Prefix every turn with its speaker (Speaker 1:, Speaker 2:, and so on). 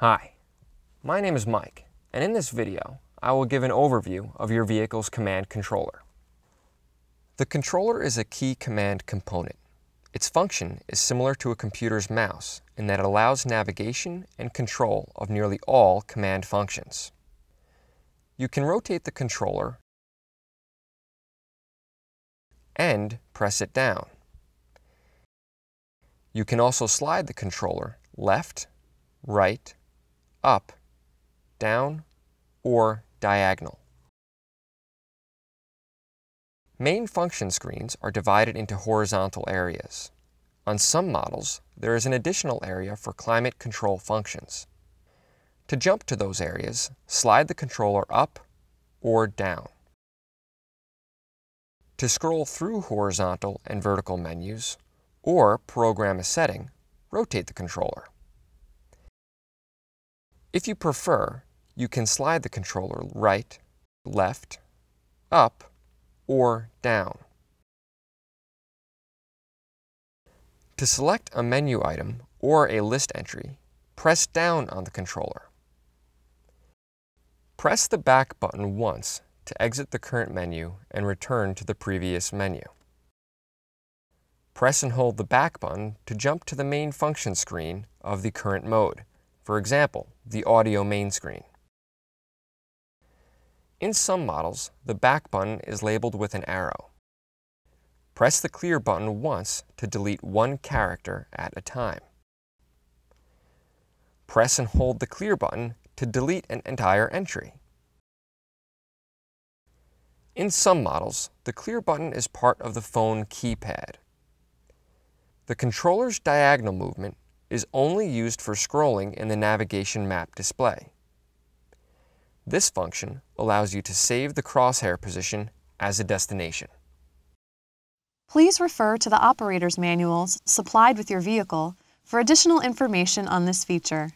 Speaker 1: Hi, my name is Mike, and in this video, I will give an overview of your vehicle's COMAND controller. The controller is a key COMAND component. Its function is similar to a computer's mouse in that it allows navigation and control of nearly all COMAND functions. You can rotate the controller and press it down. You can also slide the controller left, right, up, down, or diagonal. Main function screens are divided into horizontal areas. On some models, there is an additional area for climate control functions. To jump to those areas, slide the controller up or down. To scroll through horizontal and vertical menus, or program a setting, rotate the controller. If you prefer, you can slide the controller right, left, up, or down. To select a menu item or a list entry, press down on the controller. Press the back button once to exit the current menu and return to the previous menu. Press and hold the back button to jump to the main function screen of the current mode, for example, the audio main screen. In some models, the back button is labeled with an arrow. Press the clear button once to delete one character at a time. Press and hold the clear button to delete an entire entry. In some models, the clear button is part of the phone keypad. The controller's diagonal movement is only used for scrolling in the navigation map display. This function allows you to save the crosshair position as a destination.
Speaker 2: Please refer to the operator's manuals supplied with your vehicle for additional information on this feature.